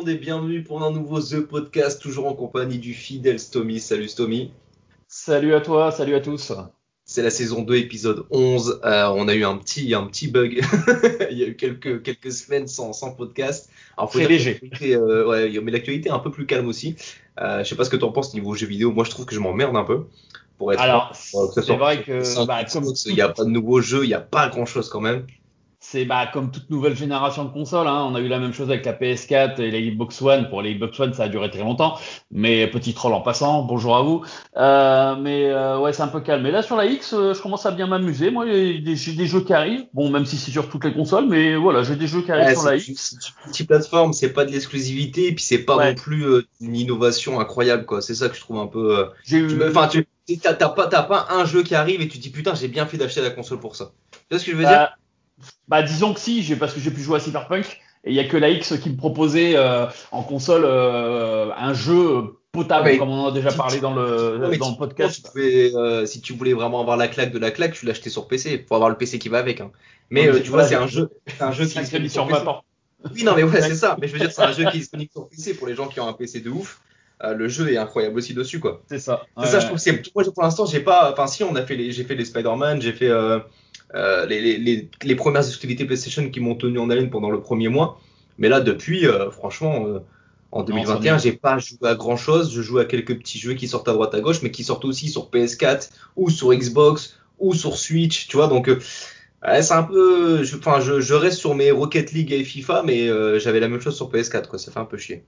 monde et bienvenue pour un nouveau The Podcast, toujours en compagnie du fidèle Stomy. Salut Stomy. Salut à toi, salut à tous. C'est la saison 2, épisode 11. Euh, on a eu un petit, un petit bug. Il y a eu quelques, quelques semaines sans, sans podcast. Alors, Très léger. Euh, ouais, mais l'actualité est un peu plus calme aussi. Euh, je sais pas ce que tu en penses niveau jeux vidéo. Moi, je trouve que je m'emmerde un peu. Pour être Alors, c'est vrai que. Bah, il n'y a pas de nouveaux jeux, il n'y a pas grand chose quand même c'est bah, comme toute nouvelle génération de consoles. Hein. On a eu la même chose avec la PS4 et la Xbox One. Pour les Xbox One, ça a duré très longtemps. Mais petit troll en passant, bonjour à vous. Euh, mais euh, ouais, c'est un peu calme. Mais là, sur la X, euh, je commence à bien m'amuser. Moi, j'ai des, jeux qui arrivent. Bon, même si c'est sur toutes les consoles, mais voilà, j'ai des jeux qui arrivent sur la X. C'est plateforme, c'est pas de l'exclusivité, et puis c'est pas non plus une innovation incroyable, quoi. C'est ça que je trouve un peu. Enfin, tu t'as pas, pas un jeu qui arrive et tu dis putain, j'ai bien fait d'acheter la console pour ça. Tu vois ce que je veux bah, dire? Bah disons que si, parce que j'ai pu jouer à Cyberpunk et il y a que la X qui me proposait euh, en console euh, un jeu potable, comme on en a déjà parlé dans le, dans le podcast. Euh, si tu voulais vraiment avoir la claque de la claque, tu l'achetais sur PC pour avoir le PC qui va avec. Hein. Mais tu vois, c'est un jeu, c'est un jeu qui est disponible sur PC. Oui, non, mais ouais, c'est ça. Mais je veux dire, c'est un jeu qui est disponible sur PC pour les gens qui ont un PC de ouf. le jeu est incroyable aussi dessus, quoi. C'est ça. C'est ça, je trouve. C'est moi, pour l'instant, j'ai pas. Enfin, si, on a fait les, j'ai fait les Spider-Man, j'ai fait. Euh, les, les, les, premières exclusivités PlayStation qui m'ont tenu en haleine pendant le premier mois. Mais là, depuis, euh, franchement, euh, en 2021, j'ai pas joué à grand chose. Je joue à quelques petits jeux qui sortent à droite à gauche, mais qui sortent aussi sur PS4 ou sur Xbox ou sur Switch, tu vois. Donc, c'est un peu. Enfin, je, je, reste sur mes Rocket League et FIFA, mais j'avais la même chose sur PS4, quoi. Ça fait un peu chier.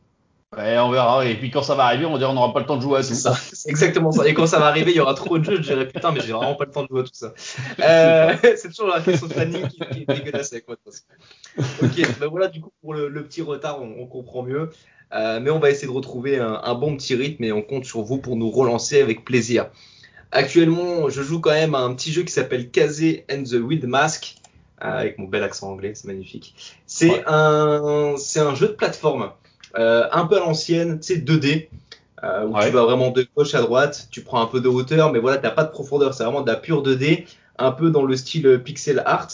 Ouais, on verra. Et puis quand ça va arriver, on va dire on n'aura pas le temps de jouer à tout ça. C'est exactement ça. Et quand ça va arriver, il y aura trop de jeux. Je dirais putain, mais j'ai vraiment pas le temps de jouer à tout ça. Euh, c'est toujours la question de planning qui, qui, est dégueulasse avec moi. Ok, ben voilà, du coup, pour le, le petit retard, on, on comprend mieux. Euh, mais on va essayer de retrouver un, un, bon petit rythme et on compte sur vous pour nous relancer avec plaisir. Actuellement, je joue quand même à un petit jeu qui s'appelle Kazé and the Wild Mask. Euh, avec mon bel accent anglais, c'est magnifique. C'est ouais. un, c'est un jeu de plateforme. Euh, un peu à l'ancienne, tu sais, 2D, euh, où tu vas vraiment de gauche à droite, tu prends un peu de hauteur, mais voilà, t'as pas de profondeur, c'est vraiment de la pure 2D, un peu dans le style euh, pixel art.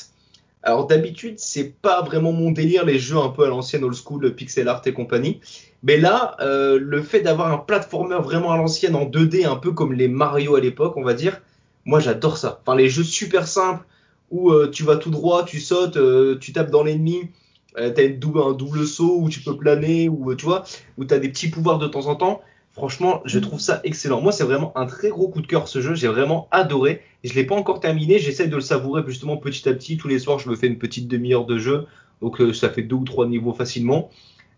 Alors d'habitude, c'est pas vraiment mon délire les jeux un peu à l'ancienne old school pixel art et compagnie. Mais là, euh, le fait d'avoir un platformer vraiment à l'ancienne en 2D, un peu comme les Mario à l'époque, on va dire, moi j'adore ça. Enfin les jeux super simples où euh, tu vas tout droit, tu sautes, euh, tu tapes dans l'ennemi, euh, t'as un double saut où tu peux planer, ou tu vois, où t'as des petits pouvoirs de temps en temps. Franchement, je trouve ça excellent. Moi, c'est vraiment un très gros coup de cœur ce jeu. J'ai vraiment adoré. Je l'ai pas encore terminé. J'essaie de le savourer justement petit à petit. Tous les soirs, je me fais une petite demi-heure de jeu. Donc, euh, ça fait deux ou trois niveaux facilement.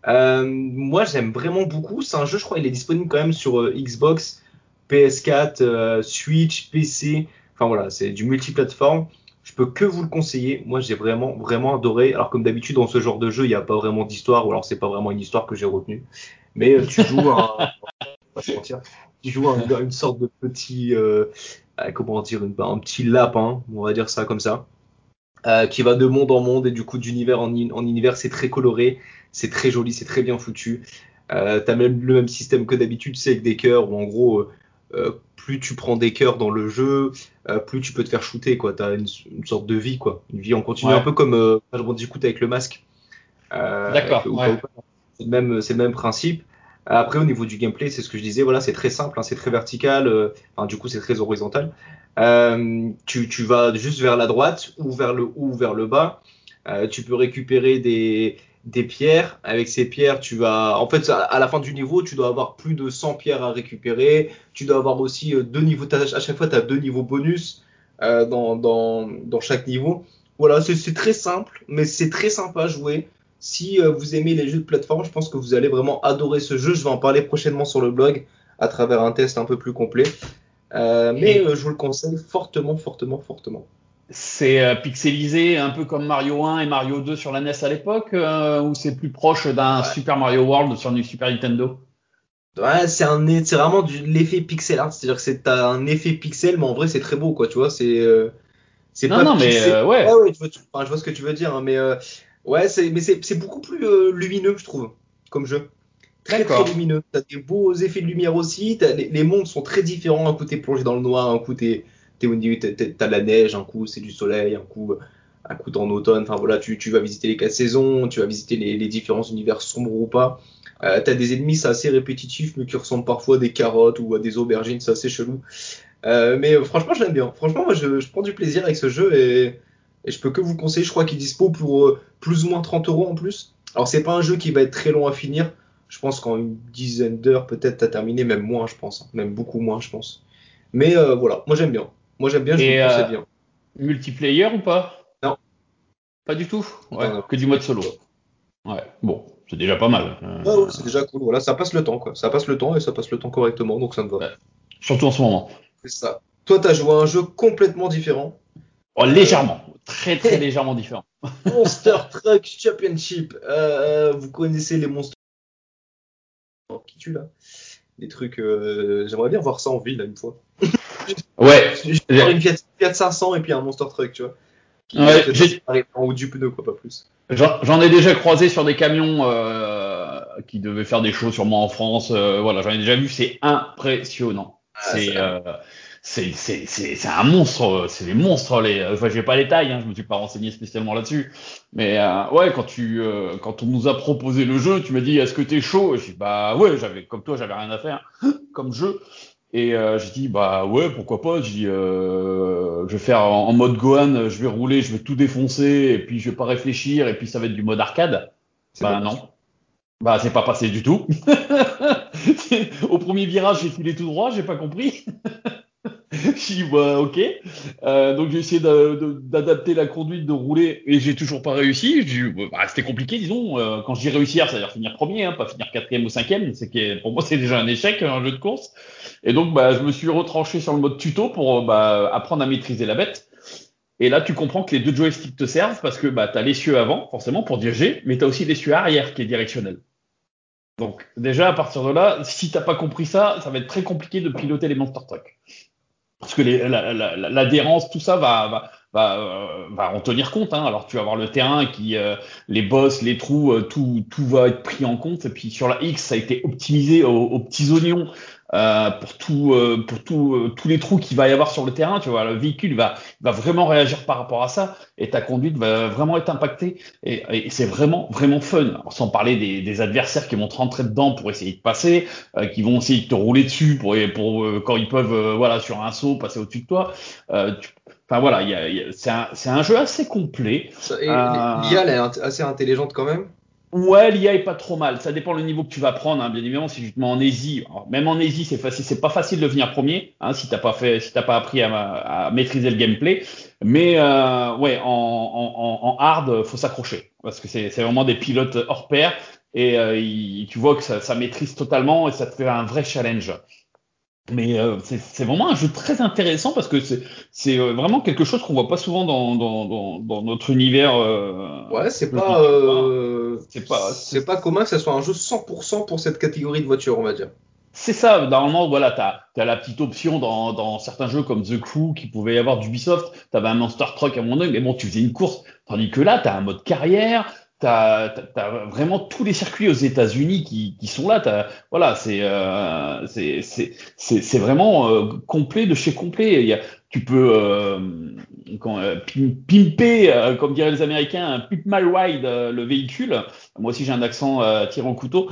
Euh, moi, j'aime vraiment beaucoup. C'est un jeu, je crois, il est disponible quand même sur euh, Xbox, PS4, euh, Switch, PC. Enfin voilà, c'est du multiplateforme. Je peux que vous le conseiller. Moi, j'ai vraiment, vraiment adoré. Alors, comme d'habitude, dans ce genre de jeu, il n'y a pas vraiment d'histoire, ou alors c'est pas vraiment une histoire que j'ai retenue. Mais euh, tu joues un, tu joues un, une sorte de petit, euh, euh comment dire, un petit lapin, on va dire ça comme ça, qui va de monde en monde et du coup d'univers en, univers, c'est très coloré, c'est très joli, c'est très bien foutu. T'as même le même système que d'habitude, c'est avec des cœurs où en gros, plus tu prends des cœurs dans le jeu, euh, plus tu peux te faire shooter, quoi. T'as une, une sorte de vie, quoi, une vie en continu, ouais. un peu comme euh, Bandicoot avec le masque. D'accord. Ouais. C'est le même, c'est le même principe. Après, au niveau du gameplay, c'est ce que je disais, voilà, c'est très simple, hein, c'est très vertical, euh, enfin, du coup, c'est très horizontal. Euh, tu, tu, vas juste vers la droite ou vers le haut ou vers le bas. Euh, tu peux récupérer des, des pierres. Avec ces pierres, tu vas, en fait, à la fin du niveau, tu dois avoir plus de 100 pierres à récupérer. Tu dois avoir aussi euh, deux niveaux. À chaque fois, tu as deux niveaux bonus euh, dans, dans, dans chaque niveau. Voilà, c'est très simple, mais c'est très sympa à jouer. Si euh, vous aimez les jeux de plateforme, je pense que vous allez vraiment adorer ce jeu. Je vais en parler prochainement sur le blog à travers un test un peu plus complet. Euh, mais euh, je vous le conseille fortement, fortement, fortement. C'est euh, pixelisé un peu comme Mario 1 et Mario 2 sur la NES à l'époque, euh, ou c'est plus proche d'un ouais. Super Mario World sur une Super Nintendo? Ouais, c'est un, c'est vraiment de l'effet pixel art, c'est-à-dire que c'est un effet pixel, mais en vrai c'est très beau, quoi, tu vois, c'est, c'est pas non, pixel... mais ouais. ouais, ouais tu vois, tu, enfin, je vois ce que tu veux dire, hein, mais Ouais, c'est, mais c'est, beaucoup plus euh, lumineux, je trouve, comme jeu. Très, très lumineux. T'as des beaux effets de lumière aussi. Les, les, mondes sont très différents. Un coup, t'es plongé dans le noir. Un coup, t'es, t'es, t'as la neige. Un coup, c'est du soleil. Un coup, un coup, en automne. Enfin, voilà, tu, tu vas visiter les quatre saisons. Tu vas visiter les, les différents univers sombres ou pas. Euh, t'as des ennemis, c'est assez répétitif, mais qui ressemblent parfois à des carottes ou à des aubergines, c'est assez chelou. Euh, mais euh, franchement, je l'aime bien. Franchement, moi, je, je, prends du plaisir avec ce jeu et, et je peux que vous conseiller. Je crois qu'il dispo pour plus ou moins 30 euros en plus. Alors, c'est pas un jeu qui va être très long à finir. Je pense qu'en une dizaine d'heures, peut-être, t'as terminé, même moins, je pense. Même beaucoup moins, je pense. Mais voilà, moi, j'aime bien. Moi, j'aime bien, je Et, euh, bien. Multiplayer ou pas? Non. Pas du tout? Ouais, Non, non. que du mode solo. Ouais, bon, c'est déjà pas mal. Euh, Ouais, ouais, c'est déjà cool. Voilà, ça passe le temps, quoi. Ça passe le temps et ça passe le temps correctement, donc ça me va. Ouais. Surtout en ce moment. C'est ça. Toi, t'as joué à un jeu complètement différent. Oh, légèrement, très très légèrement différent. Monster Truck Championship. Euh, vous connaissez les monstres. Oh, qui tue là? Des trucs. euh, J'aimerais bien voir ça en ville là, une fois. Ouais, Je une Fiat, Fiat 500 et puis un Monster Truck, tu vois. Ouais, j'ai- en haut du pneu, quoi, pas plus. J'en j'en ai déjà croisé sur des camions euh, qui devaient faire des shows sûrement en France. euh, voilà, j'en ai déjà vu, c'est impressionnant. Ah, c'est euh, c'est c'est c'est c'est un monstre, c'est des monstres les. Enfin, j'ai pas les tailles, hein, je me suis pas renseigné spécialement là-dessus. Mais ouais, quand tu quand on nous a proposé le jeu, tu m'as dit est-ce que t'es chaud? Et j'ai dit bah ouais, j'avais comme toi, j'avais rien à faire comme jeu. Et euh, j'ai dit bah ouais pourquoi pas? J'ai dit euh, je vais faire en, en mode Gohan je vais rouler je vais tout défoncer et puis je vais pas réfléchir et puis ça va être du mode arcade. Bah non. bah c'est pas passé du tout. Au premier virage j'ai filé tout droit j'ai pas compris dit bah ok Euh, donc j'ai essayé d'adapter la conduite de rouler et j'ai toujours pas réussi dit, bah, c'était compliqué disons Euh, quand je dis réussir ça veut dire finir premier hein, pas finir quatrième ou cinquième c'est que pour moi c'est déjà un échec un jeu de course et donc, bah, je me suis retranché sur le mode tuto pour bah, apprendre à maîtriser la bête. Et là, tu comprends que les deux joysticks te servent parce que bah, tu as l'essieu avant, forcément, pour diriger, mais tu as aussi l'essieu arrière qui est directionnel. Donc, déjà, à partir de là, si t'as pas compris ça, ça va être très compliqué de piloter les Monster Truck. Parce que l'adhérence, tout ça va, va, va, euh, va en tenir compte. Hein. Alors, tu vas avoir le terrain qui, euh, les bosses, les trous, euh, tout, tout va être pris en compte. Et puis, sur la X, ça a été optimisé aux petits oignons euh, pour tout, euh, pour tout, euh, tous les trous qu'il va y avoir sur le terrain. Tu vois, le véhicule va, va vraiment réagir par rapport à ça, et ta conduite va vraiment être impactée. Et, et c'est vraiment, vraiment fun. Alors, sans parler des, des adversaires qui vont te rentrer dedans pour essayer de passer, euh, qui vont essayer de te rouler dessus pour, pour euh, quand ils peuvent, euh, voilà, sur un saut, passer au-dessus de toi. Euh, tu- Enfin voilà, il y a, y a- c'est un, c'est un jeu assez complet. L'IA, elle est assez intelligente quand même. Ouais, l'IA est pas trop mal. Ça dépend le niveau que tu vas prendre, hein. bien évidemment. Si tu te mets en easy, même en easy, c'est facile, c'est pas facile de venir premier, hein, si t'as pas fait, si t'as pas appris à, maîtriser le gameplay. Mais euh, ouais, en, en, en hard, faut s'accrocher parce que c'est vraiment des pilotes hors pair et euh, tu vois que ça, ça maîtrise totalement et ça te fait un vrai challenge. Mais euh, c'est vraiment un jeu très intéressant parce que c'est euh, vraiment quelque chose qu'on voit pas souvent dans, dans, dans, dans notre univers. euh, Ouais, c'est pas, euh, c'est pas- c'est pas commun que ça soit un jeu 100% pour cette catégorie de voiture, on va dire. C'est ça, normalement, voilà, t'as as la petite option dans, dans certains jeux comme The Crew qui pouvait y avoir d'Ubisoft, t'avais un Monster Truck à mon œil, mais bon, tu faisais une course, tandis que là, t'as un mode carrière, t'as as, vraiment tous les circuits aux États-Unis qui, qui sont là, voilà, c'est euh, c'est vraiment euh, complet de chez complet. Il y a, tu peux euh, euh, pim- pimper, comme diraient les Américains, pimp my ride le véhicule. Moi aussi, j'ai un accent au couteau.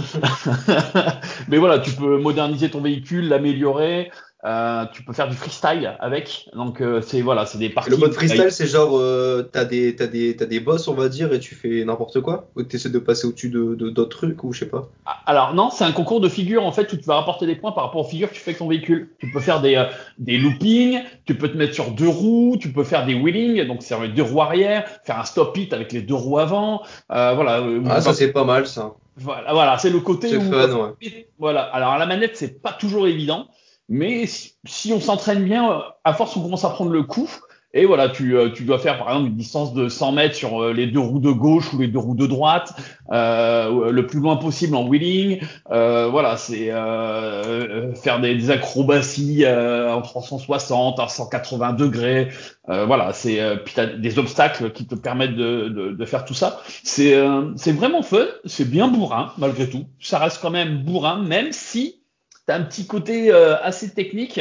Mais voilà, tu peux moderniser ton véhicule, l'améliorer. Euh, tu peux faire du freestyle avec. Donc euh, c'est voilà, c'est des parties. le mode freestyle, c'est genre, euh, t'as des, t'as des, t'as des boss, on va dire, et tu fais n'importe quoi? Ou t'essaies de passer au-dessus de, de- d'autres trucs, ou je sais pas? Ah, Alors non, c'est un concours de figures en fait où tu vas rapporter des points par rapport aux figures que tu fais avec ton véhicule. Tu peux faire des, euh, des loopings, tu peux te mettre sur deux roues, tu peux faire des wheelings, donc c'est avec deux roues arrière, faire un stop it avec les deux roues avant. Euh, voilà. euh, Ah, ça c'est pas mal, ça. Voilà, voilà, c'est le côté C'est où fun, ouais. voilà. Alors à la manette, c'est pas toujours évident, mais si, si on s'entraîne bien, euh, à force on commence à prendre le coup. Et voilà, tu, euh, tu dois faire par exemple une distance de 100 mètres sur euh, les deux roues de gauche ou les deux roues de droite, euh, le plus loin possible en wheeling. Euh, voilà, c'est euh, euh, faire des, des acrobaties euh, en 360, en 180 degrés. Euh, voilà, c'est euh, des obstacles qui te permettent de, de, de faire tout ça. C'est euh, c'est vraiment fun, c'est bien bourrin malgré tout. Ça reste quand même bourrin, même si t'as un petit côté euh, assez technique.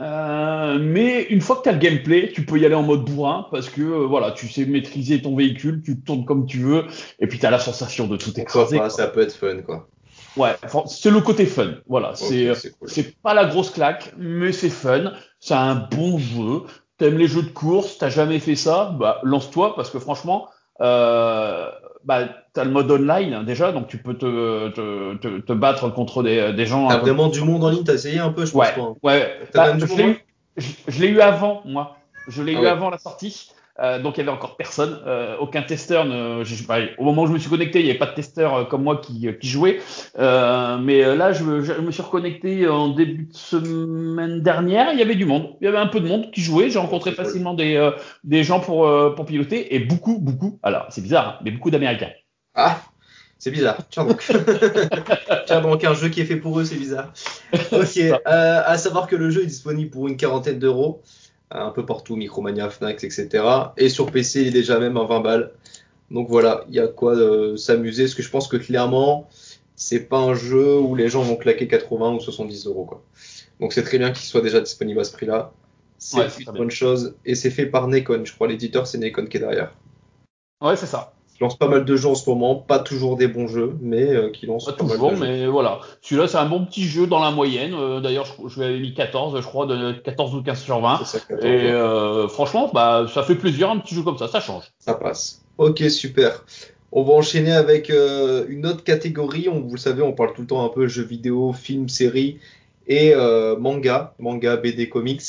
Euh, mais une fois que tu as le gameplay, tu peux y aller en mode bourrin parce que euh, voilà, tu sais maîtriser ton véhicule, tu tournes comme tu veux et puis tu as la sensation de tout écraser. quoi. ça peut être fun, quoi. Ouais, c'est le côté fun. Voilà, c'est cool. c'est pas la grosse claque, mais c'est fun. C'est un bon jeu. T'aimes les jeux de course, t'as jamais fait ça, bah lance-toi parce que franchement, euh, bah t'as le mode online déjà, donc tu peux te te, te, te battre contre des, des gens. T'as peu- vraiment du monde en ligne, t'as essayé un peu, je pense Ouais, ouais. Bah, je l'ai eu, eu avant moi. Je l'ai Ah eu ouais. avant la sortie. Euh, donc il y avait encore personne, euh, aucun testeur. Ne, je, bah, au moment où je me suis connecté, il n'y avait pas de testeur euh, comme moi qui, qui jouait. Mais là, je, me- je me suis reconnecté en début de semaine dernière. Il y avait du monde. Il y avait un peu de monde qui jouait. J'ai rencontré c'est cool. facilement des, des gens pour, pour piloter et beaucoup, beaucoup. Alors c'est bizarre, hein, mais beaucoup d'Américains. Ah, c'est bizarre. Tiens donc. Tiens donc, un jeu qui est fait pour eux, c'est bizarre. Ok, à savoir que le jeu est disponible pour une quarantaine d'euros, un peu partout, Micromania, Fnac, etc. Et sur PC, il est déjà même à 20 balles. Donc voilà, il y a quoi euh, s'amuser, parce que je pense que clairement, c'est pas un jeu où les gens vont claquer 80 ou 70 euros, quoi. Donc c'est très bien qu'il soit déjà disponible à ce prix-là. C'est Ouais, une bonne chose. Et c'est fait par Nekon, je crois. L'éditeur, c'est Nekon qui est derrière. Ouais, c'est ça. Qui lance pas mal de jeux en ce moment, pas toujours des bons jeux, mais euh, qui lance Pas pas mal toujours, de jeux. mais voilà. Celui-là, c'est un bon petit jeu dans la moyenne. Euh, D'ailleurs, je, je lui avais mis 14, je crois, de 14 ou 15 sur 20. C'est ça, 14, Et euh, franchement, bah, ça fait plaisir, un petit jeu comme ça, ça change. ça passe. Ok, super. On va enchaîner avec une autre catégorie. On, vous le savez, on parle tout le temps un peu jeux vidéo, films, séries et manga, manga, BD, comics.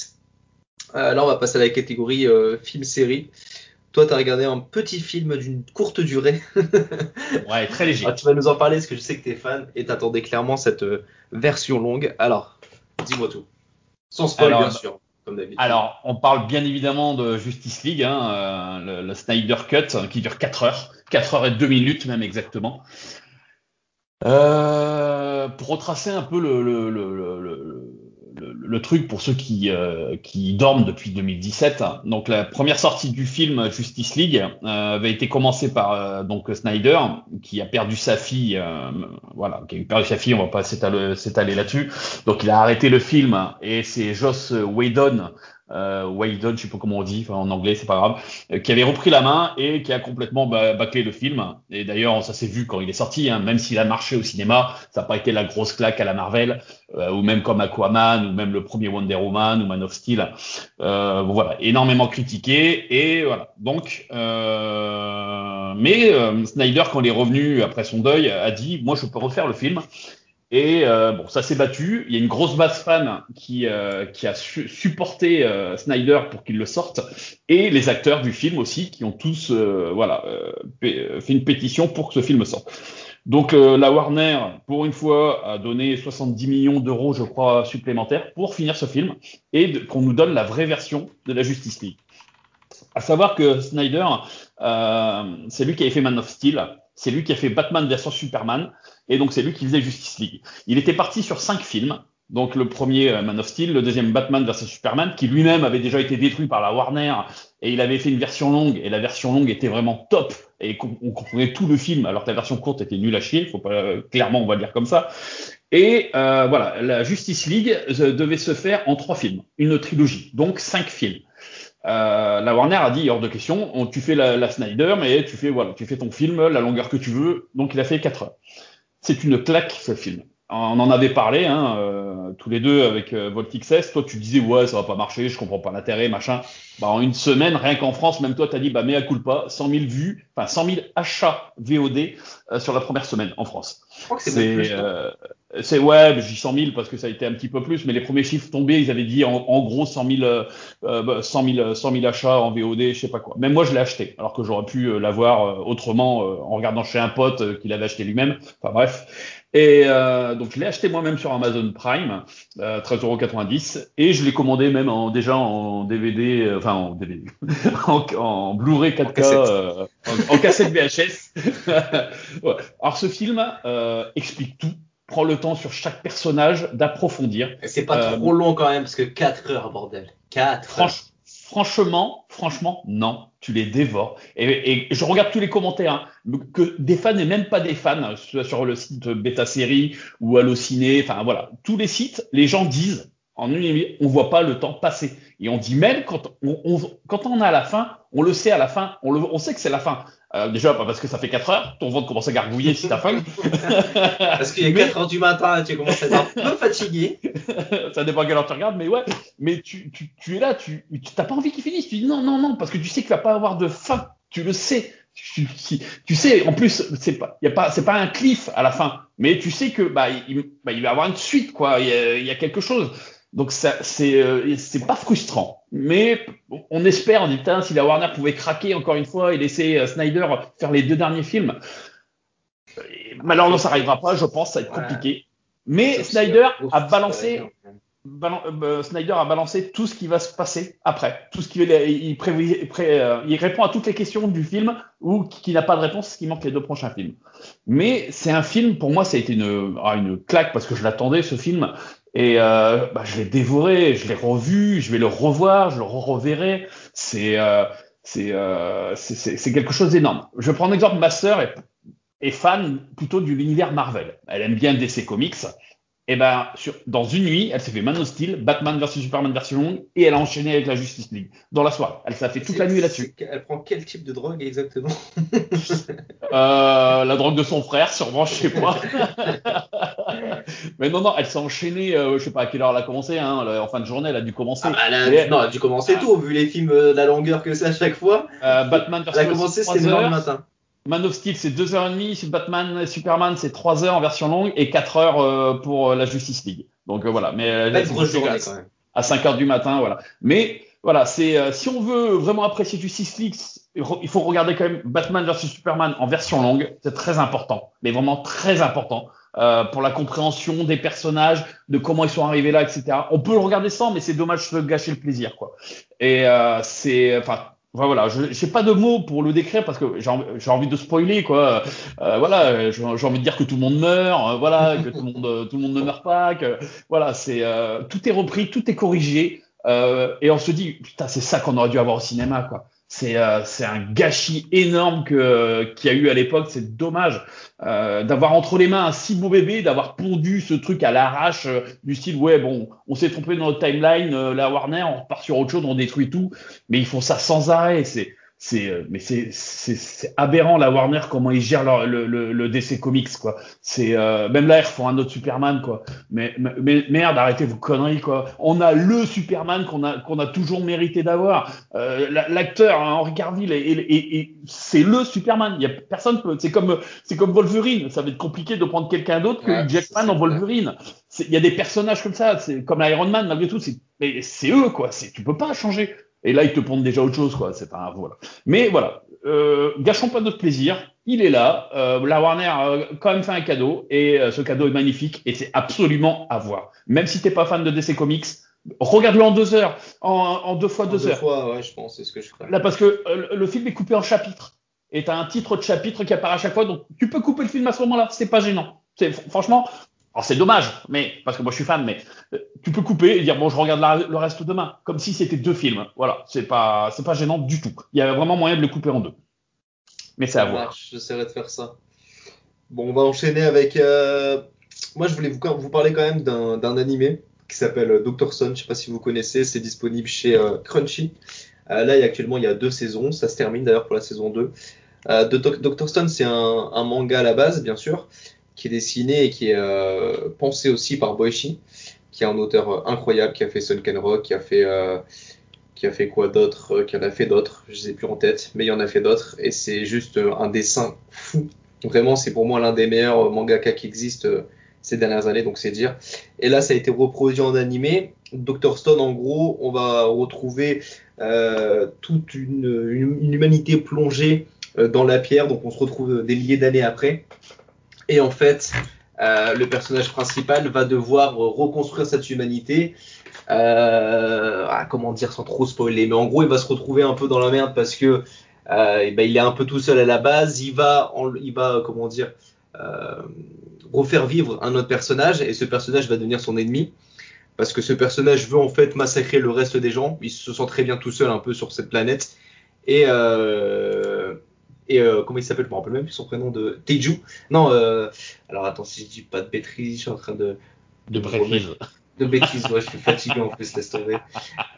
Là, on va passer à la catégorie film-série. Toi, tu as regardé un petit film d'une courte durée. Ouais, très léger. Ah, tu vas nous en parler parce que je sais que tu es fan et t'attendais clairement cette euh, version longue. Alors, dis-moi tout. Sans spoil, Alors, bien sûr, comme d'habitude. Alors, on parle bien évidemment de Justice League, hein, euh, le, le Snyder Cut, hein, qui dure 4 heures, 4 heures et 2 minutes même exactement. Euh, pour retracer un peu le, le, le, le, le- truc pour ceux qui, euh, qui dorment depuis 2017. Donc la première sortie du film Justice League euh, avait été commencée par euh, donc Snyder, qui a perdu sa fille, euh, voilà, qui a perdu sa fille, on va pas s'étaler s'étaler là-dessus. Donc il a arrêté le film et c'est Joss Whedon, euh, Whedon, je sais pas comment on dit, en anglais, c'est pas grave, euh, qui avait repris la main et qui a complètement ba- bâclé le film. Et d'ailleurs, ça s'est vu quand il est sorti, hein, même s'il a marché au cinéma, ça n'a pas été la grosse claque à la Marvel, euh, ou même comme Aquaman, ou même le premier Wonder Woman, ou Man of Steel. Euh, voilà, énormément critiqué. Et voilà. Donc, euh, mais euh, Snyder, quand il est revenu après son deuil, a dit, moi, je peux refaire le film. Et euh, bon, ça s'est battu. Il y a une grosse base fan qui, euh, qui a su- supporté euh, Snyder pour qu'il le sorte, et les acteurs du film aussi, qui ont tous euh, voilà euh, euh, fait une pétition pour que ce film sorte. Donc la Warner, pour une fois, a donné 70 millions d'euros, je crois, supplémentaires pour finir ce film et qu'on nous donne la vraie version de la Justice League. À savoir que Snyder, c'est lui qui avait fait Man of Steel, c'est lui qui a fait Batman versus Superman, et donc c'est lui qui faisait Justice League. Il était parti sur cinq films. Donc le premier euh, Man of Steel, le deuxième Batman vs Superman, qui lui-même avait déjà été détruit par la Warner, et il avait fait une version longue, et la version longue était vraiment top, et on comprenait tout le film, alors que la version courte était nulle à chier, faut pas euh, clairement on va dire comme ça. Et euh, voilà, la Justice League devait se faire en trois films, une trilogie, donc cinq films. Euh, la Warner a dit hors de question, on- tu fais la, Snyder, mais tu fais ton film, la longueur que tu veux, donc il a fait quatre heures. C'est une claque ce film. On en avait parlé hein, euh, tous les deux avec euh, Volt XS. Toi, tu disais ouais, ça va pas marcher, je comprends pas l'intérêt, machin. Bah, en une semaine, rien qu'en France, même toi, t'as dit bah mea culpa, 100 000 vues, enfin 100 000 achats VOD euh, sur la première semaine en France. Je crois que c'est. C'est euh, ouais, j'ai 100 000 parce que ça a été un petit peu plus, mais les premiers chiffres tombés, ils avaient dit en, en gros 100 000, euh, euh, bah, 100 000, 100 000 achats en VOD, je sais pas quoi. Même moi, je l'ai acheté, alors que j'aurais pu l'avoir autrement euh, en regardant chez un pote euh, qui l'avait acheté lui-même. Enfin bref. Et euh, donc je l'ai acheté moi-même sur Amazon Prime, euh, 13,90€, et je l'ai commandé même en, déjà en DVD, euh, enfin en DVD, en, en Blu-ray 4K, cassette. euh, en, en cassette VHS. Ouais. Alors ce film euh, explique tout, prend le temps sur chaque personnage d'approfondir. C'est pas trop long quand même, parce que 4 heures, bordel. 4 heures. Franch- franchement, franchement, non, tu les dévores. Et, je regarde tous les commentaires, hein, que des fans et même pas des fans, soit sur le site Beta Série ou Allociné, enfin voilà, tous les sites, les gens disent en une on voit pas le temps passer. Et on dit même quand on, on, quand on est à la fin, on le sait à la fin, on, le, on sait que c'est la fin. Euh, déjà, pas parce que ça fait 4 heures, ton ventre commence à gargouiller si t'as faim. parce qu'il est 4 heures du matin et tu commences à être un peu fatigué. ça dépend à quelle heure tu regardes, mais ouais. Mais tu, tu, tu es là, tu t'as pas envie qu'il finisse. Tu dis non, non, non, parce que tu sais qu'il va pas avoir de fin. Tu le sais. Tu, tu sais, en plus, c'est pas, y a pas, c'est pas un cliff à la fin, mais tu sais que bah il, bah, il va y avoir une suite, quoi. Il y a, il y a quelque chose. Donc ça, c'est euh, c'est pas frustrant, mais on espère, on dit putain si la Warner pouvait craquer encore une fois et laisser euh, Snyder faire les deux derniers films. Malheureusement ça n'arrivera pas, je pense, ça va être compliqué. Mais Snyder a balancé euh, Snyder a balancé tout ce qui va se passer après, tout ce qui il, il, il répond à toutes les questions du film ou qui n'a pas de réponse, ce qui manque les deux prochains films. Mais c'est un film, pour moi, ça a été une, ah, une claque parce que je l'attendais ce film et euh, bah, je l'ai dévoré, je l'ai revu, je vais le revoir, je le reverrai. C'est euh, euh, c'est quelque chose d'énorme. Je prends un exemple, ma sœur est, est fan plutôt de l'univers Marvel. Elle aime bien DC Comics. Et eh ben, sur, dans une nuit, elle s'est fait Man of Steel, Batman vs Superman version longue, et elle a enchaîné avec la Justice League dans la soirée. Elle s'est fait toute la nuit là-dessus. Elle prend quel type de drogue exactement? Euh, La drogue de son frère, sûrement, je sais pas. Mais non, non, elle s'est enchaînée, euh, je sais pas à quelle heure elle a commencé, hein, en fin de journée, elle a dû commencer. Ah, bah, elle, a, non, elle a dû commencer tôt, vu les films, euh, de la longueur que c'est à chaque fois. Euh, Batman vs Elle a commencé, c'était le matin. Man of Steel, c'est 2h30, Batman et Superman, c'est 3 heures en version longue et 4 heures euh, pour euh, la Justice League. Donc euh, voilà, mais grosse journée quand même. À 5 heures du matin, voilà. Mais voilà, c'est si on veut vraiment apprécier Justice League, il faut regarder quand même Batman vs Superman en version longue, c'est très important, mais vraiment très important. Euh, pour la compréhension des personnages, de comment ils sont arrivés là, etc. On peut le regarder sans, mais c'est dommage de gâcher le plaisir, quoi. Et euh, c'est, enfin, voilà, je n'ai pas de mots pour le décrire parce que j'ai envie de spoiler quoi. Euh, voilà, j'ai envie de dire que tout le monde meurt, euh, voilà, que tout le monde tout le monde ne meurt pas, que voilà, c'est euh, tout est repris, tout est corrigé euh, et on se dit putain c'est ça qu'on aurait dû avoir au cinéma quoi. C'est c'est un gâchis énorme qu'il y a eu à l'époque, c'est dommage. Euh, d'avoir entre les mains un si beau bébé, d'avoir pondu ce truc à l'arrache euh, du style ouais bon, on s'est trompé dans notre timeline, euh, la Warner, on repart sur autre chose, on détruit tout, mais ils font ça sans arrêt, c'est c'est euh, mais c'est c'est aberrant la Warner comment ils gèrent leur, le, le, le DC Comics quoi. C'est euh, même là ils font un autre Superman quoi. Mais, mais merde arrêtez vos conneries quoi. On a le Superman qu'on a qu'on a toujours mérité d'avoir. Euh, L'acteur hein, Henry Cavill et, et, et c'est le Superman. Il y a personne peut. C'est comme c'est comme Wolverine. Ça va être compliqué de prendre quelqu'un d'autre que ouais, Jackman en Wolverine. Il y a des personnages comme ça. C'est comme Iron Man malgré tout. Mais c'est eux quoi. C'est tu peux pas changer. Et là, ils te pondent déjà autre chose, quoi. C'est un voilà. Mais voilà, euh, gâchons pas notre plaisir. Il est là. Euh, la Warner a quand même fait un cadeau et euh, ce cadeau est magnifique et c'est absolument à voir. Même si t'es pas fan de DC Comics, regarde-le en deux heures, en, en deux fois en deux, deux heures. fois, ouais, je pense, c'est ce que je ferais. Là, parce que euh, le film est coupé en chapitres et t'as un titre de chapitre qui apparaît à chaque fois, donc tu peux couper le film à ce moment-là. C'est pas gênant. C'est franchement, alors c'est dommage, mais parce que moi je suis fan, mais euh, tu peux couper et dire bon je regarde le reste demain, comme si c'était deux films. Voilà, c'est pas c'est pas gênant du tout. Il y a vraiment moyen de le couper en deux. Mais c'est à voir. J'essaierai de faire ça. Bon, on va enchaîner avec. Euh... Moi je voulais vous, vous parler quand même d'un animé qui s'appelle Doctor Stone. Je sais pas si vous connaissez, c'est disponible chez euh, Crunchy. Euh, là actuellement il y a deux saisons, ça se termine d'ailleurs pour la saison 2. Euh, Doctor Stone c'est un manga à la base bien sûr qui est dessiné et qui est euh, pensé aussi par Boichi, qui est un auteur euh, incroyable, qui a fait Sunken Rock, qui a fait, euh, qui a fait quoi d'autre, qui en a fait d'autres, je sais plus en tête, mais il y en a fait d'autres, et c'est juste un dessin fou. Vraiment, c'est pour moi l'un des meilleurs mangaka qui existent ces dernières années, donc c'est dire. Et là, ça a été reproduit en animé. Dr Stone, en gros, on va retrouver toute une, une, humanité plongée dans la pierre, donc on se retrouve des milliers d'années après. Et en fait, euh, le personnage principal va devoir reconstruire cette humanité. Euh, ah, comment dire sans trop spoiler, mais en gros, il va se retrouver un peu dans la merde parce que euh, ben, il est un peu tout seul à la base. Il va, il va comment dire, refaire vivre un autre personnage et ce personnage va devenir son ennemi parce que ce personnage veut en fait massacrer le reste des gens. Il se sent très bien tout seul un peu sur cette planète et et euh, comment il s'appelle? Je me rappelle même plus son prénom de Teju. Non, euh, alors attends, si je dis pas de bêtises, je suis en train de. De préciser. de bêtises, ouais, je suis fatigué en plus, laisse tomber.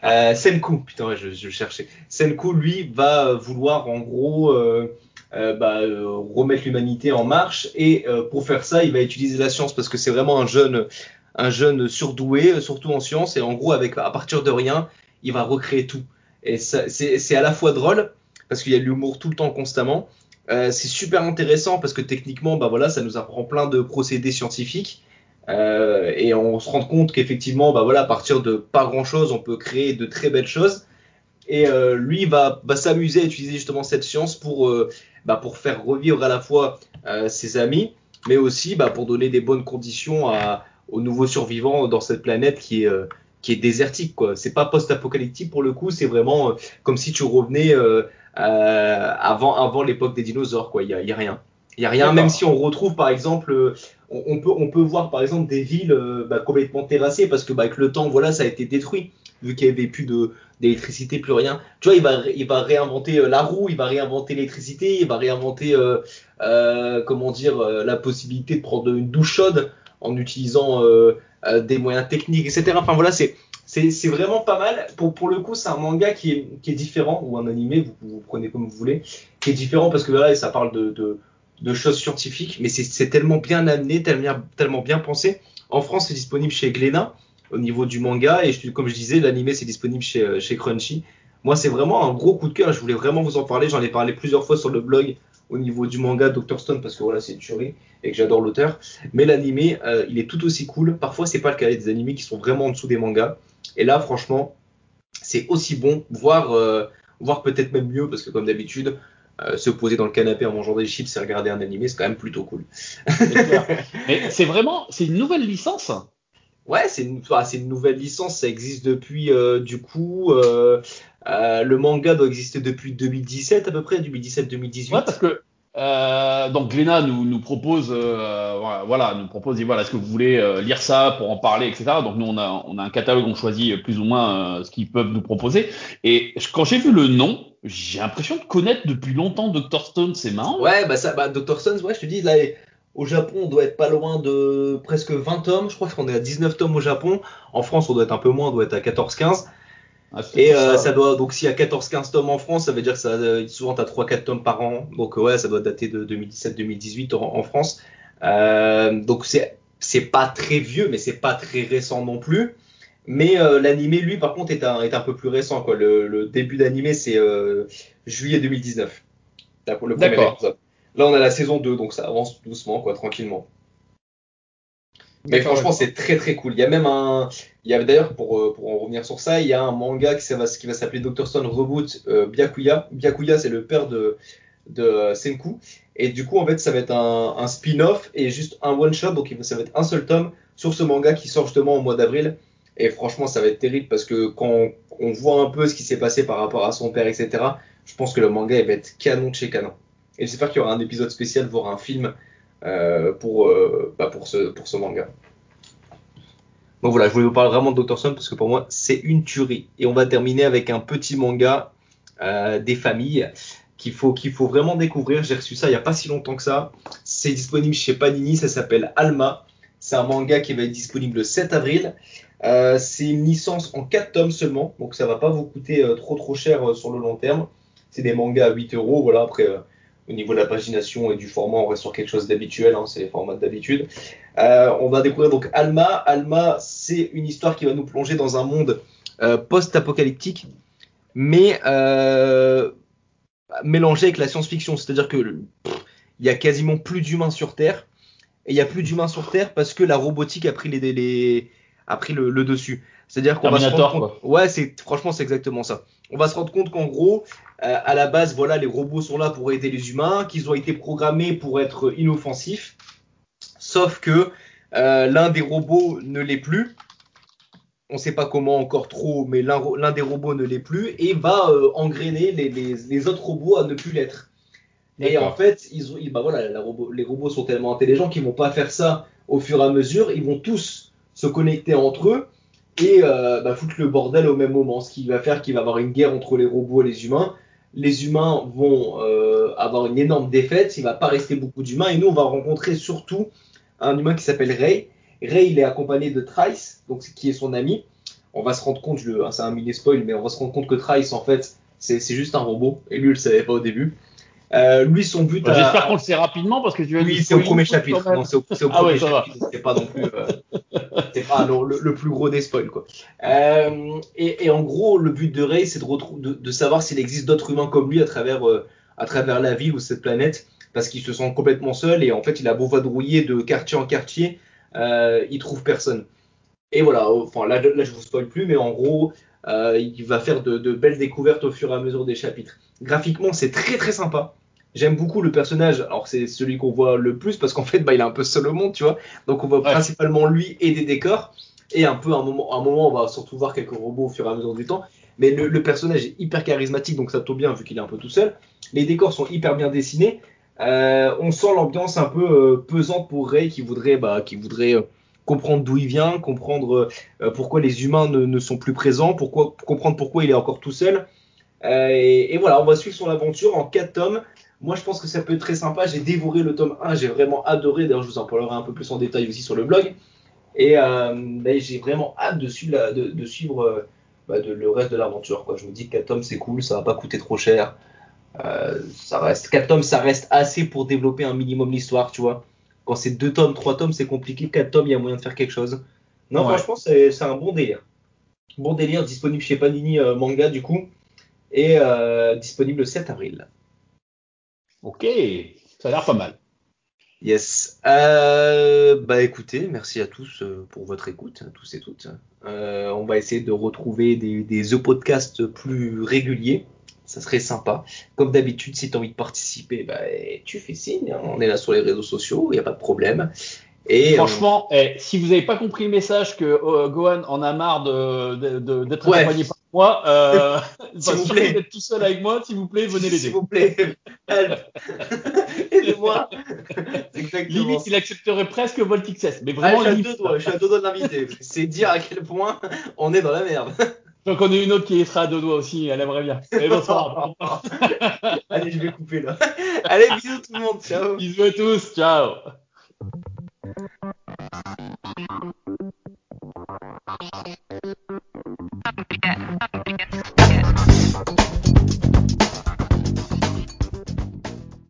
Euh, Senku, putain, ouais, je, je cherchais. Senku, lui, va vouloir en gros euh, euh, bah, euh, remettre l'humanité en marche et euh, pour faire ça, il va utiliser la science parce que c'est vraiment un jeune, un jeune surdoué, surtout en science et en gros, avec à partir de rien, il va recréer tout. Et c'est à la fois drôle parce qu'il y a de l'humour tout le temps, constamment. Euh, c'est super intéressant parce que techniquement, bah voilà, ça nous apprend plein de procédés scientifiques. Euh, et on se rend compte qu'effectivement, bah voilà, à partir de pas grand chose, on peut créer de très belles choses. Et euh, lui va, va s'amuser à utiliser justement cette science pour, euh, bah, pour faire revivre à la fois euh, ses amis, mais aussi bah, pour donner des bonnes conditions à, aux nouveaux survivants dans cette planète qui est, euh, qui est désertique. quoi. C'est pas post-apocalyptique pour le coup, c'est vraiment comme si tu revenais avant, avant l'époque des dinosaures. quoi. Il y a, y a rien. Il y a rien, même si on retrouve par exemple, euh, on, on peut, on peut voir par exemple des villes euh, bah, complètement terrassées parce que bah, avec le temps, voilà, ça a été détruit vu qu'il y avait plus de d'électricité, plus rien. Tu vois, il va, il va réinventer euh, la roue, il va réinventer l'électricité, il va réinventer, euh, euh, comment dire, euh, la possibilité de prendre une douche chaude en utilisant euh, euh, des moyens techniques, etc. Enfin voilà, c'est c'est vraiment pas mal. Pour, le coup, c'est un manga qui est, différent, ou un animé, vous, prenez comme vous voulez, qui est différent parce que voilà, ça parle de, choses scientifiques, mais c'est tellement bien amené, tellement, bien- pensé. En France, c'est disponible chez Glénat au niveau du manga, et comme je disais, l'animé c'est disponible chez, euh, chez Crunchy. Moi, c'est vraiment un gros coup de cœur. Je voulais vraiment vous en parler. J'en ai parlé plusieurs fois sur le blog au niveau du manga Dr. Stone parce que voilà, c'est une et que j'adore l'auteur. Mais l'animé, euh, il est tout aussi cool. Parfois, c'est pas le cas. Des animés qui sont vraiment en dessous des mangas. Et là, franchement, c'est aussi bon, voire, euh, voire peut-être même mieux parce que comme d'habitude, euh, se poser dans le canapé en mangeant des chips et regarder un animé, c'est quand même plutôt cool. Mais c'est vraiment, c'est une nouvelle licence. Ouais, c'est une, une nouvelle licence, ça existe depuis euh, du coup. euh, euh, le manga doit exister depuis 2017 à peu près, 2017-2018. Ouais, parce que euh, donc Glénat nous, nous propose, euh, voilà, nous propose, dit, voilà, est-ce que vous voulez euh, lire ça pour en parler, etc. Donc nous on a, on a un catalogue, on choisit plus ou moins euh, ce qu'ils peuvent nous proposer. Et quand j'ai vu le nom, j'ai l'impression de connaître depuis longtemps Dr Stone, c'est marrant. Ouais, bah ça, bah Dr. Sons, ouais, je te dis, là, au Japon, on doit être pas loin de presque 20 tomes. Je crois qu'on est à 19 tomes au Japon. En France, on doit être un peu moins, on doit être à 14-15. Ah, Et euh, ça. ça doit, donc s'il y a 14-15 tomes en France, ça veut dire que ça, euh, souvent t'as 3-4 tomes par an. Donc euh, ouais, ça doit dater de 2017-2018 en, en France. Euh, donc c'est, c'est pas très vieux, mais c'est pas très récent non plus. Mais euh, l'animé, lui, par contre, est un, est un peu plus récent. Quoi. Le, le début d'animé, c'est euh, juillet 2019. Là, pour le premier D'accord. épisode. Là, on a la saison 2, donc ça avance doucement, quoi, tranquillement. Mais franchement, c'est très très cool. Il y a même un. Il y a d'ailleurs, pour, euh, pour en revenir sur ça, il y a un manga qui, ça va, qui va s'appeler Dr. Stone Reboot euh, Byakuya. Byakuya, c'est le père de, de euh, Senku. Et du coup, en fait, ça va être un, un spin-off et juste un one-shot. Donc, ça va être un seul tome sur ce manga qui sort justement au mois d'avril. Et franchement, ça va être terrible parce que quand on voit un peu ce qui s'est passé par rapport à son père, etc., je pense que le manga il va être canon de chez canon. Et j'espère qu'il y aura un épisode spécial, voire un film pour, euh, bah, pour, ce, pour ce manga. Donc voilà, je voulais vous parler vraiment de Dr. Stone parce que pour moi, c'est une tuerie. Et on va terminer avec un petit manga euh, des familles qu'il faut, qu'il faut vraiment découvrir. J'ai reçu ça il n'y a pas si longtemps que ça. C'est disponible chez Panini, ça s'appelle Alma. C'est un manga qui va être disponible le 7 avril. Euh, c'est une licence en 4 tomes seulement, donc ça va pas vous coûter euh, trop trop cher euh, sur le long terme. C'est des mangas à 8 euros. Voilà, après, euh, au niveau de la pagination et du format, on reste sur quelque chose d'habituel, hein, c'est les formats d'habitude. Euh, on va découvrir donc Alma. Alma, c'est une histoire qui va nous plonger dans un monde euh, post-apocalyptique, mais euh, mélangé avec la science-fiction. C'est-à-dire que il y a quasiment plus d'humains sur Terre, et il y a plus d'humains sur Terre parce que la robotique a pris le dessus. C'est-à-dire qu'on va se rendre compte. Ouais, c'est franchement c'est exactement ça. On va se rendre compte qu'en gros, euh, à la base, voilà, les robots sont là pour aider les humains, qu'ils ont été programmés pour être inoffensifs. Sauf que euh, l'un des robots ne l'est plus. On sait pas comment encore trop, mais l'un des robots ne l'est plus et va euh, engrainer les, les, les autres robots à ne plus l'être. Et en fait, ils ont, ils- bah voilà, la robot- les robots sont tellement intelligents qu'ils vont pas faire ça au fur et à mesure. Ils vont tous se connecter entre eux et euh, bah, foutre le bordel au même moment. Ce qui va faire qu'il va y avoir une guerre entre les robots et les humains. Les humains vont euh, avoir une énorme défaite. Il va pas rester beaucoup d'humains. Et nous, on va rencontrer surtout un humain qui s'appelle Ray. Ray, il est accompagné de Trice, donc qui est son ami. On va se rendre compte, le- c'est un mini spoil, mais on va se rendre compte que Trice, en fait, c'est juste un robot. Et lui, il le savait pas au début. Euh, lui, son but. Bah, à- J'espère qu'on le sait rapidement parce que tu vas oui, c'est au premier chapitre. c'est au, Ah premier ouais, chapitre. C'est pas non plus. euh, c'est pas le, le- le plus gros des spoils, quoi. Euh, et, et en gros, le but de Ray, c'est de, de, de savoir s'il existe d'autres humains comme lui à travers, euh, à travers la ville ou cette planète, parce qu'il se sent complètement seul et en fait, il a beau vadrouiller de quartier en quartier, euh, il trouve personne. Et voilà, enfin là, là je vous spoil plus, mais en gros, euh, il va faire de, de belles découvertes au fur et à mesure des chapitres. Graphiquement, c'est très très sympa. J'aime beaucoup le personnage. Alors c'est celui qu'on voit le plus parce qu'en fait, bah, il est un peu seul au monde, tu vois. Donc on voit Ouais. principalement lui et des décors. Et un peu à un moment, à un moment, on va surtout voir quelques robots au fur et à mesure du temps. Mais le, le personnage est hyper charismatique, donc ça tombe bien vu qu'il est un peu tout seul. Les décors sont hyper bien dessinés. Euh, on sent l'ambiance un peu euh, pesante pour Ray qui voudrait, bah, qui voudrait comprendre d'où il vient, comprendre euh, pourquoi les humains ne, sont plus présents, comprendre pourquoi il est encore tout seul. Euh, et, voilà, on va suivre son aventure en 4 tomes. Moi, je pense que ça peut être très sympa. J'ai dévoré le tome 1, j'ai vraiment adoré. D'ailleurs, je vous en parlerai un peu plus en détail aussi sur le blog. Et euh, ben, j'ai vraiment hâte de suivre, euh, bah, le reste de l'aventure. quoi. Je me dis que 4 tomes, c'est cool, ça va pas coûter trop cher. Euh, ça reste 4 tomes, ça reste assez pour développer un minimum l'histoire, tu vois. Quand c'est 2 tomes, 3 tomes, c'est compliqué. 4 tomes, il y a moyen de faire quelque chose. Non, Ouais. franchement, c'est c'est un bon délire. Bon délire, disponible chez Panini euh, Manga, du coup. Et euh, disponible le 7 avril. Ok, ça a l'air pas mal. Yes. Euh, bah écoutez, merci à tous pour votre écoute, tous et toutes. On va essayer de retrouver des, des Podcasts plus réguliers. Ça serait sympa. Comme d'habitude, si tu as envie de participer, bah, tu fais signe. hein. On est là sur les réseaux sociaux, il n'y a pas de problème. Et euh, Franchement, eh, si vous n'avez pas compris le message que euh, Gohan en a marre de- de- de- d'être Ouais. accompagné par moi, euh, S'il bah, vous surtout plaît. d'être tout seul avec moi, s'il vous plaît, venez s'il l'aider. vous plaît. Aidez-moi. Limite, il accepterait presque Voltixes, mais Ah, vraiment je suis à limite. deux doigts, je suis à deux doigts de l'inviter. C'est dire à quel point on est dans la merde. Donc on connais une autre qui sera à deux doigts aussi, elle aimerait bien. Allez, je vais couper là. Allez, bisous tout le monde, ciao. Bisous à tous, ciao.